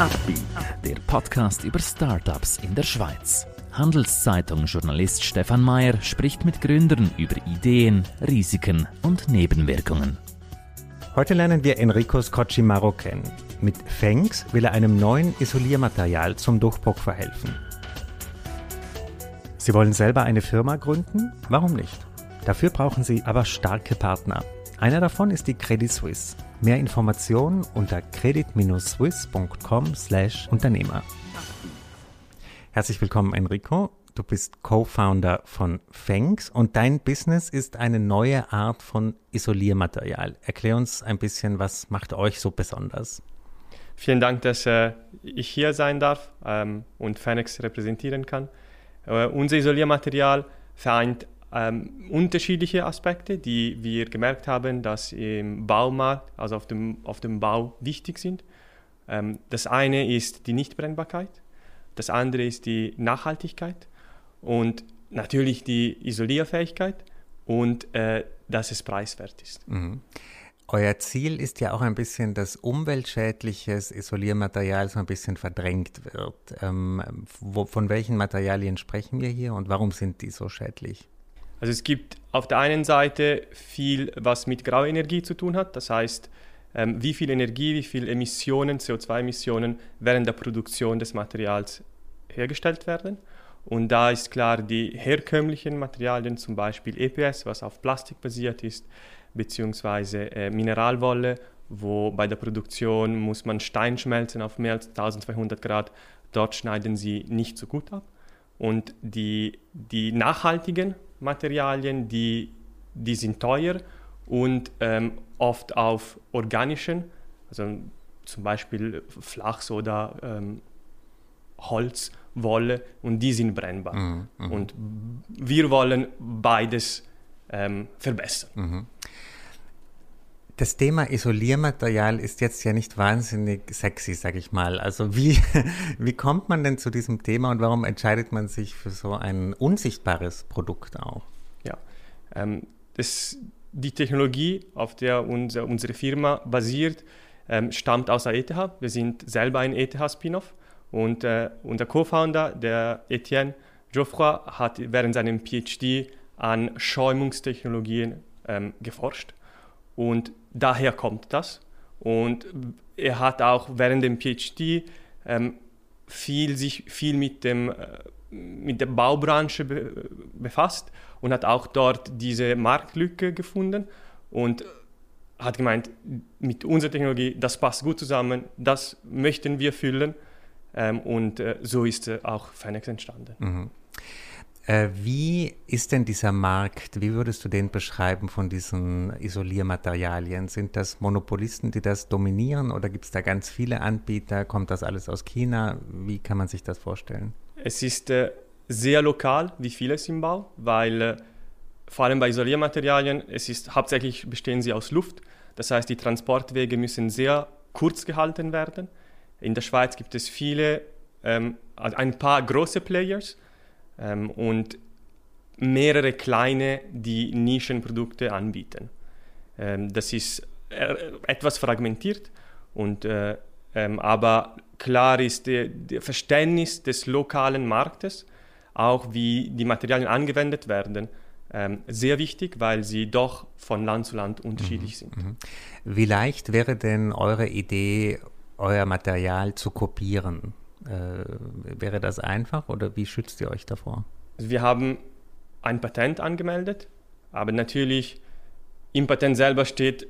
Upbeat, der Podcast über Startups in der Schweiz. Handelszeitung-Journalist Stefan Mayer spricht mit Gründern über Ideen, Risiken und Nebenwirkungen. Heute lernen wir Enrico Scocci-Maro kennen. Mit Fangs will er einem neuen Isoliermaterial zum Durchbruch verhelfen. Sie wollen selber eine Firma gründen? Warum nicht? Dafür brauchen Sie aber starke Partner. Einer davon ist die Credit Suisse. Mehr Informationen unter credit-swiss.com/Unternehmer. Herzlich willkommen, Enrico. Du bist Co-Founder von Fangs und dein Business ist eine neue Art von Isoliermaterial. Erklär uns ein bisschen, was macht euch so besonders? Vielen Dank, dass äh, ich hier sein darf ähm, und Fanex repräsentieren kann. Äh, unser Isoliermaterial vereint ähm, unterschiedliche Aspekte, die wir gemerkt haben, dass im Baumarkt, also auf dem, auf dem Bau wichtig sind. Ähm, das eine ist die Nichtbrennbarkeit, das andere ist die Nachhaltigkeit und natürlich die Isolierfähigkeit und äh, dass es preiswert ist. Mhm. Euer Ziel ist ja auch ein bisschen, dass umweltschädliches Isoliermaterial so ein bisschen verdrängt wird. Ähm, wo, von welchen Materialien sprechen wir hier und warum sind die so schädlich? Also es gibt auf der einen Seite viel, was mit Grauenergie zu tun hat. Das heißt, ähm, wie viel Energie, wie viel Emissionen, CO2-Emissionen während der Produktion des Materials hergestellt werden. Und da ist klar, die herkömmlichen Materialien, zum Beispiel EPS, was auf Plastik basiert ist, beziehungsweise äh, Mineralwolle, wo bei der Produktion muss man Stein schmelzen auf mehr als 1200 Grad. Dort schneiden sie nicht so gut ab. Und die, die nachhaltigen Materialien, die, die sind teuer und ähm, oft auf organischen, also zum Beispiel Flachs oder ähm, Holz, Wolle und die sind brennbar. Mhm, mh. Und wir wollen beides ähm, verbessern. Mhm. Das Thema Isoliermaterial ist jetzt ja nicht wahnsinnig sexy, sag ich mal. Also wie, wie kommt man denn zu diesem Thema und warum entscheidet man sich für so ein unsichtbares Produkt auch? Ja, ähm, das, die Technologie, auf der unser, unsere Firma basiert, ähm, stammt aus der ETH. Wir sind selber ein ETH-Spin-off und äh, unser Co-Founder, der Etienne Geoffroy, hat während seinem PhD an Schäumungstechnologien ähm, geforscht und daher kommt das. Und er hat auch während dem PhD ähm, viel, sich viel mit, dem, äh, mit der Baubranche be befasst und hat auch dort diese Marktlücke gefunden und hat gemeint, mit unserer Technologie, das passt gut zusammen, das möchten wir füllen. Ähm, und äh, so ist äh, auch Fenex entstanden. Mhm. Äh, wie ist denn dieser Markt, wie würdest du den beschreiben von diesen Isoliermaterialien? Sind das Monopolisten, die das dominieren oder gibt es da ganz viele Anbieter? Kommt das alles aus China? Wie kann man sich das vorstellen? Es ist äh, sehr lokal, wie vieles im Bau, weil äh, vor allem bei Isoliermaterialien, es ist hauptsächlich bestehen sie aus Luft. Das heißt, die Transportwege müssen sehr kurz gehalten werden. In der Schweiz gibt es viele, ähm, also ein paar große Players, ähm, und mehrere kleine, die Nischenprodukte anbieten. Ähm, das ist äh, etwas fragmentiert, und, äh, ähm, aber klar ist das Verständnis des lokalen Marktes, auch wie die Materialien angewendet werden, ähm, sehr wichtig, weil sie doch von Land zu Land unterschiedlich mhm. sind. Mhm. Wie leicht wäre denn eure Idee, euer Material zu kopieren? Äh, wäre das einfach oder wie schützt ihr euch davor? Also wir haben ein Patent angemeldet, aber natürlich im Patent selber steht,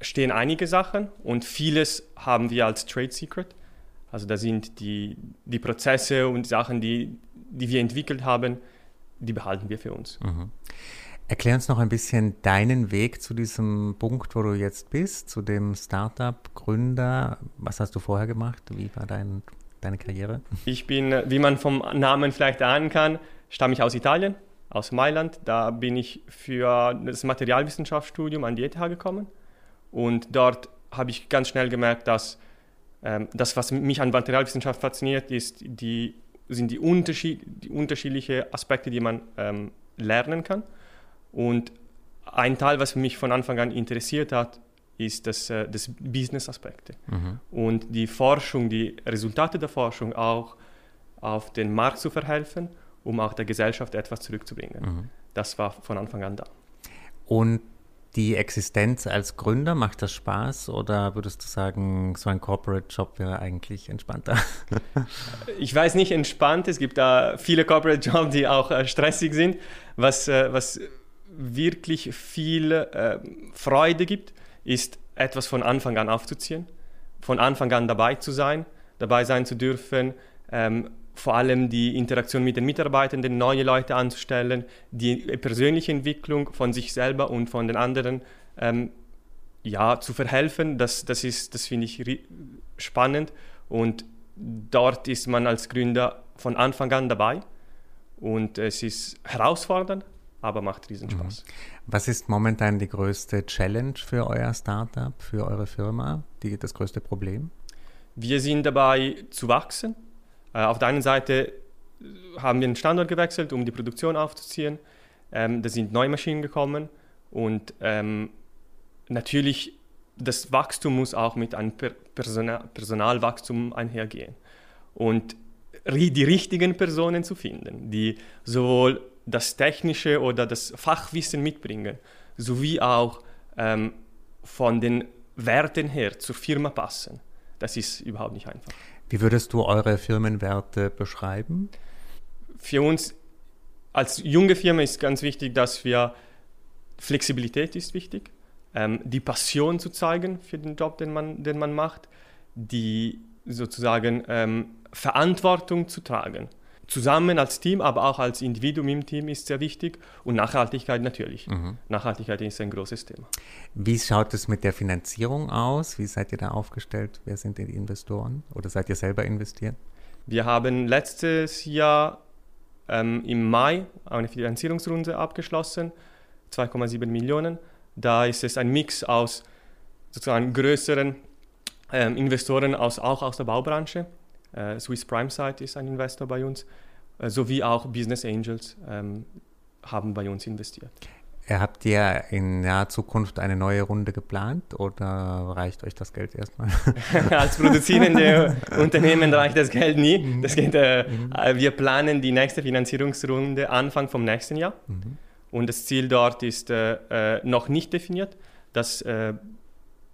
stehen einige Sachen und vieles haben wir als Trade Secret. Also da sind die, die Prozesse und Sachen, die, die wir entwickelt haben, die behalten wir für uns. Mhm. Erklär uns noch ein bisschen deinen Weg zu diesem Punkt, wo du jetzt bist, zu dem Startup-Gründer. Was hast du vorher gemacht? Wie war dein deine Karriere? Ich bin, wie man vom Namen vielleicht ahnen kann, stamme ich aus Italien, aus Mailand. Da bin ich für das Materialwissenschaftsstudium an die ETH gekommen. Und dort habe ich ganz schnell gemerkt, dass ähm, das, was mich an Materialwissenschaft fasziniert, ist die, sind die, Unterschied, die unterschiedlichen Aspekte, die man ähm, lernen kann. Und ein Teil, was mich von Anfang an interessiert hat, ist das, äh, das Business-Aspekte. Mhm. Und die Forschung, die Resultate der Forschung auch auf den Markt zu verhelfen, um auch der Gesellschaft etwas zurückzubringen. Mhm. Das war von Anfang an da. Und die Existenz als Gründer, macht das Spaß oder würdest du sagen, so ein Corporate-Job wäre eigentlich entspannter? ich weiß nicht, entspannt. Es gibt da viele Corporate-Jobs, die auch äh, stressig sind. Was, äh, was wirklich viel Freude gibt, ist etwas von Anfang an aufzuziehen, von Anfang an dabei zu sein, dabei sein zu dürfen, ähm, vor allem die Interaktion mit den Mitarbeitenden, neue Leute anzustellen, die persönliche Entwicklung von sich selber und von den anderen ähm, ja, zu verhelfen, das, das, das finde ich spannend. Und dort ist man als Gründer von Anfang an dabei. Und es ist herausfordernd, aber macht riesen Spaß. Mhm. Was ist momentan die größte Challenge für euer Startup, für eure Firma, die, das größte Problem? Wir sind dabei zu wachsen. Äh, auf der einen Seite haben wir den Standort gewechselt, um die Produktion aufzuziehen. Ähm, da sind neue Maschinen gekommen und ähm, natürlich das Wachstum muss auch mit einem Personal Personalwachstum einhergehen. Und die richtigen Personen zu finden, die sowohl das Technische oder das Fachwissen mitbringen, sowie auch ähm, von den Werten her zur Firma passen. Das ist überhaupt nicht einfach. Wie würdest du eure Firmenwerte beschreiben? Für uns als junge Firma ist ganz wichtig, dass wir Flexibilität ist wichtig, ähm, die Passion zu zeigen für den Job, den man, den man macht, die sozusagen ähm, Verantwortung zu tragen zusammen als Team, aber auch als Individuum im Team ist sehr wichtig und Nachhaltigkeit natürlich. Mhm. Nachhaltigkeit ist ein großes Thema. Wie schaut es mit der Finanzierung aus? Wie seid ihr da aufgestellt? Wer sind die Investoren oder seid ihr selber investiert? Wir haben letztes Jahr ähm, im Mai eine Finanzierungsrunde abgeschlossen, 2,7 Millionen. Da ist es ein Mix aus sozusagen größeren ähm, Investoren aus, auch aus der Baubranche Swiss Prime Site ist ein Investor bei uns, äh, sowie auch Business Angels ähm, haben bei uns investiert. Habt ihr in naher Zukunft eine neue Runde geplant oder reicht euch das Geld erstmal? Als produzierende Unternehmen reicht das Geld nie. Mhm. Das geht, äh, mhm. Äh, wir planen die nächste Finanzierungsrunde Anfang vom nächsten Jahr. Mhm. Und das Ziel dort ist äh, äh noch nicht definiert. Das äh,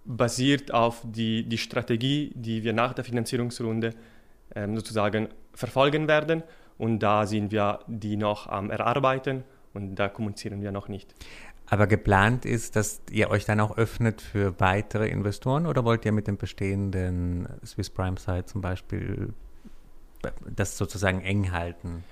basiert auf die, die Strategie, die wir nach der Finanzierungsrunde ähm, sozusagen verfolgen werden. Und da sind wir die noch am Erarbeiten und da kommunizieren wir noch nicht. Aber geplant ist, dass ihr euch dann auch öffnet für weitere Investoren oder wollt ihr mit dem bestehenden Swiss Prime Site zum Beispiel das sozusagen eng halten?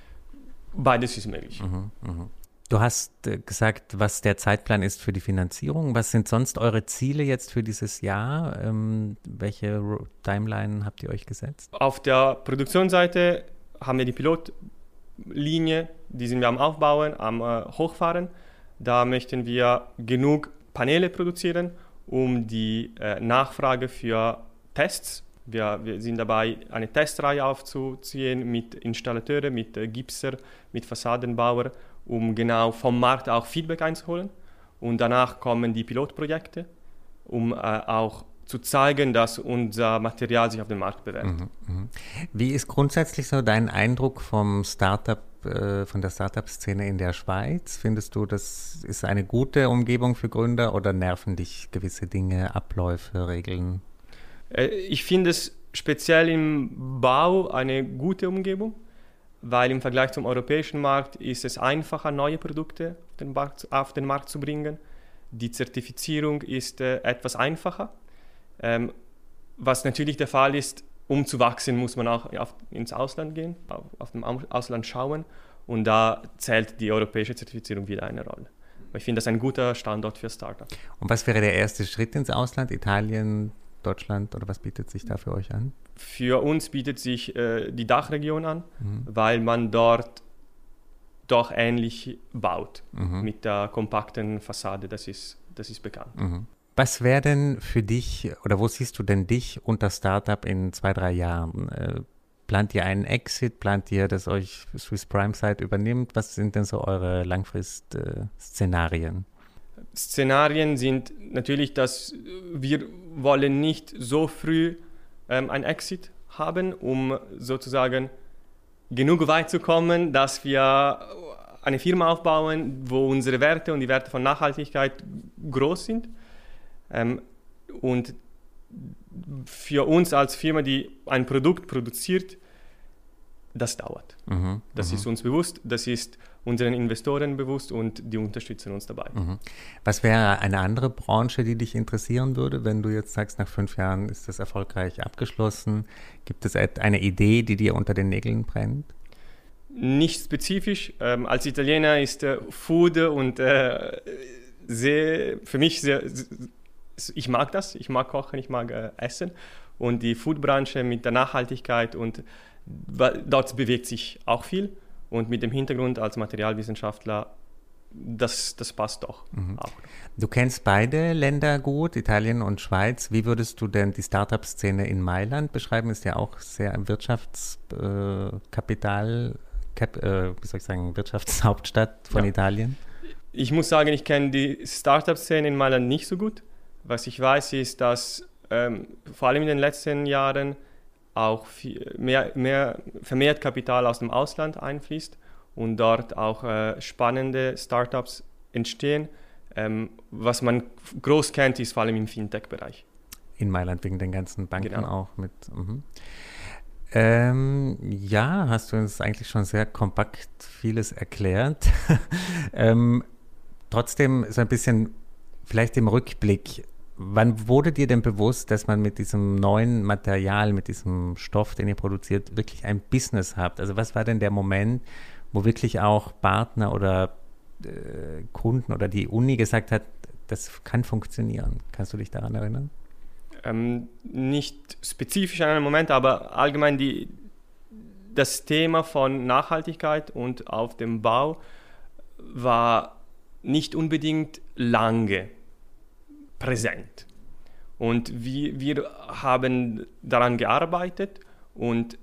Beides ist möglich. Mhm, mh. Du hast äh, gesagt, was der Zeitplan ist für die Finanzierung. Was sind sonst eure Ziele jetzt für dieses Jahr? Ähm, welche Timeline habt ihr euch gesetzt? Auf der Produktionsseite haben wir die Pilotlinie, die sind wir am Aufbauen, am äh, Hochfahren. Da möchten wir genug Paneele produzieren, um die äh, Nachfrage für Tests wir, wir, sind dabei, eine Testreihe aufzuziehen mit Installateuren, mit äh, Gipser, mit Fassadenbauern um genau vom Markt auch Feedback einzuholen. Und danach kommen die Pilotprojekte, um äh, auch zu zeigen, dass unser Material sich auf dem Markt bewährt. Mhm, mh. Wie ist grundsätzlich so dein Eindruck vom Startup, äh, von der Startup-Szene in der Schweiz? Findest du, das ist eine gute Umgebung für Gründer oder nerven dich gewisse Dinge, Abläufe, Regeln? Äh, ich finde es speziell im Bau eine gute Umgebung weil im Vergleich zum europäischen Markt ist es einfacher, neue Produkte auf den Markt, zu bringen. Die Zertifizierung ist äh, etwas einfacher. Ähm, was natürlich der Fall ist, um zu wachsen, muss man auch ins Ausland gehen, auf dem Ausland schauen. Und da zählt die europäische Zertifizierung wieder eine Rolle. Ich finde das ein guter Standort für Startups. Und was wäre der erste Schritt ins Ausland? Italien, Deutschland oder was bietet sich da für euch an? Für uns bietet sich äh, die Dachregion an, mhm. weil man dort doch ähnlich baut mhm. mit der kompakten Fassade, das ist, das ist bekannt. Mhm. Was wäre denn für dich oder wo siehst du denn dich und das Startup in zwei, drei Jahren? Äh, plant ihr einen Exit? Plant ihr, dass euch Swiss Prime Site übernimmt? Was sind denn so eure Langfrist-Szenarien? Szenarien sind natürlich, dass wir wollen nicht so früh ähm, ein Exit haben, um sozusagen genug weit zu kommen, dass wir eine Firma aufbauen, wo unsere Werte und die Werte von Nachhaltigkeit groß sind. Ähm, und für uns als Firma, die ein Produkt produziert, das dauert. Mhm, das mhm. ist uns bewusst, das ist unseren Investoren bewusst und die unterstützen uns dabei. Mhm. Was wäre eine andere Branche, die dich interessieren würde, wenn du jetzt sagst, nach fünf Jahren ist das erfolgreich abgeschlossen? Gibt es eine Idee, die dir unter den Nägeln brennt? Nicht spezifisch. Ähm, als Italiener ist äh, Food und äh, sehr, für mich sehr, ich mag das, ich mag kochen, ich mag äh, essen und die Foodbranche mit der Nachhaltigkeit und dort bewegt sich auch viel und mit dem Hintergrund als Materialwissenschaftler, das, das passt doch mhm. auch. Du kennst beide Länder gut, Italien und Schweiz. Wie würdest du denn die Startup-Szene in Mailand beschreiben? Ist ja auch sehr Wirtschaftskapital, äh, äh, wie soll ich sagen, Wirtschaftshauptstadt von ja. Italien. Ich muss sagen, ich kenne die Startup-Szene in Mailand nicht so gut. Was ich weiß, ist, dass ähm, vor allem in den letzten Jahren auch mehr, mehr vermehrt Kapital aus dem Ausland einfließt und dort auch äh, spannende Startups entstehen. Ähm, was man groß kennt, ist vor allem im Fintech-Bereich. In Mailand wegen den ganzen Banken genau. auch mit. Mhm. Ähm, ja, hast du uns eigentlich schon sehr kompakt vieles erklärt. ähm, trotzdem so ein bisschen vielleicht im Rückblick Wann wurde dir denn bewusst, dass man mit diesem neuen Material, mit diesem Stoff, den ihr produziert, wirklich ein Business habt? Also was war denn der Moment, wo wirklich auch Partner oder äh, Kunden oder die Uni gesagt hat, das kann funktionieren? Kannst du dich daran erinnern? Ähm, nicht spezifisch an einen Moment, aber allgemein die, das Thema von Nachhaltigkeit und auf dem Bau war nicht unbedingt lange präsent. Und wir, wir haben daran gearbeitet und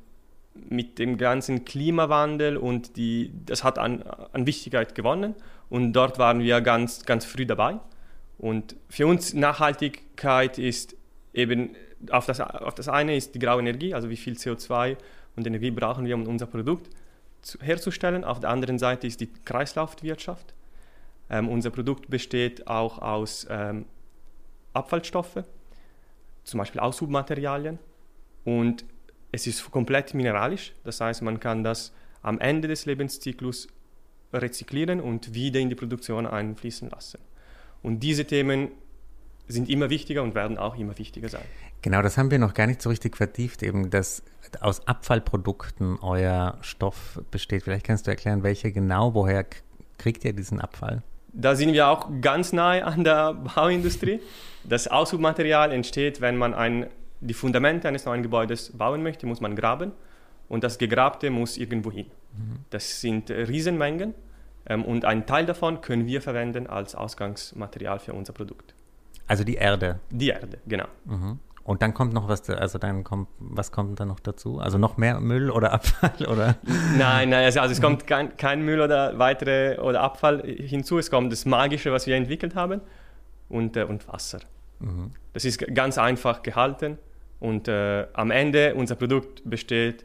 mit dem ganzen Klimawandel und die, das hat an, an Wichtigkeit gewonnen und dort waren wir ganz, ganz früh dabei. Und für uns Nachhaltigkeit ist eben, auf das, auf das eine ist die graue Energie, also wie viel CO2 und Energie brauchen wir, um unser Produkt zu, herzustellen. Auf der anderen Seite ist die Kreislaufwirtschaft. Ähm, unser Produkt besteht auch aus ähm, Abfallstoffe, zum Beispiel Aushubmaterialien. Und es ist komplett mineralisch, das heißt, man kann das am Ende des Lebenszyklus rezyklieren und wieder in die Produktion einfließen lassen. Und diese Themen sind immer wichtiger und werden auch immer wichtiger sein. Genau, das haben wir noch gar nicht so richtig vertieft, eben dass aus Abfallprodukten euer Stoff besteht. Vielleicht kannst du erklären, welche genau, woher kriegt ihr diesen Abfall? Da sind wir auch ganz nahe an der Bauindustrie. Das Aushubmaterial entsteht, wenn man ein, die Fundamente eines neuen Gebäudes bauen möchte, muss man graben und das Gegrabte muss irgendwo hin. Mhm. Das sind Riesenmengen ähm, und einen Teil davon können wir verwenden als Ausgangsmaterial für unser Produkt. Also die Erde? Die Erde, genau. Mhm. Und dann kommt noch was, also dann kommt, was kommt dann noch dazu? Also noch mehr Müll oder Abfall oder? Nein, nein, also, also es kommt kein, kein, Müll oder weitere oder Abfall hinzu. Es kommt das Magische, was wir entwickelt haben und, äh, und Wasser. Mhm. Das ist ganz einfach gehalten und äh, am Ende unser Produkt besteht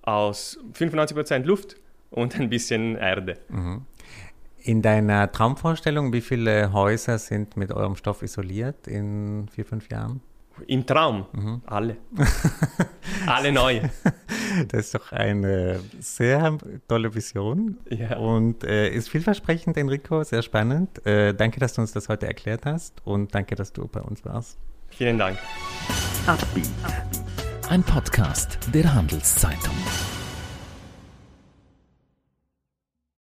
aus 95% Luft und ein bisschen Erde. Mhm. In deiner Traumvorstellung, wie viele Häuser sind mit eurem Stoff isoliert in vier, fünf Jahren? Im Traum, mhm. alle. alle neu. Das ist doch eine sehr tolle Vision ja. und äh, ist vielversprechend, Enrico, sehr spannend. Äh, danke, dass du uns das heute erklärt hast und danke, dass du bei uns warst. Vielen Dank. Ein Podcast der Handelszeitung.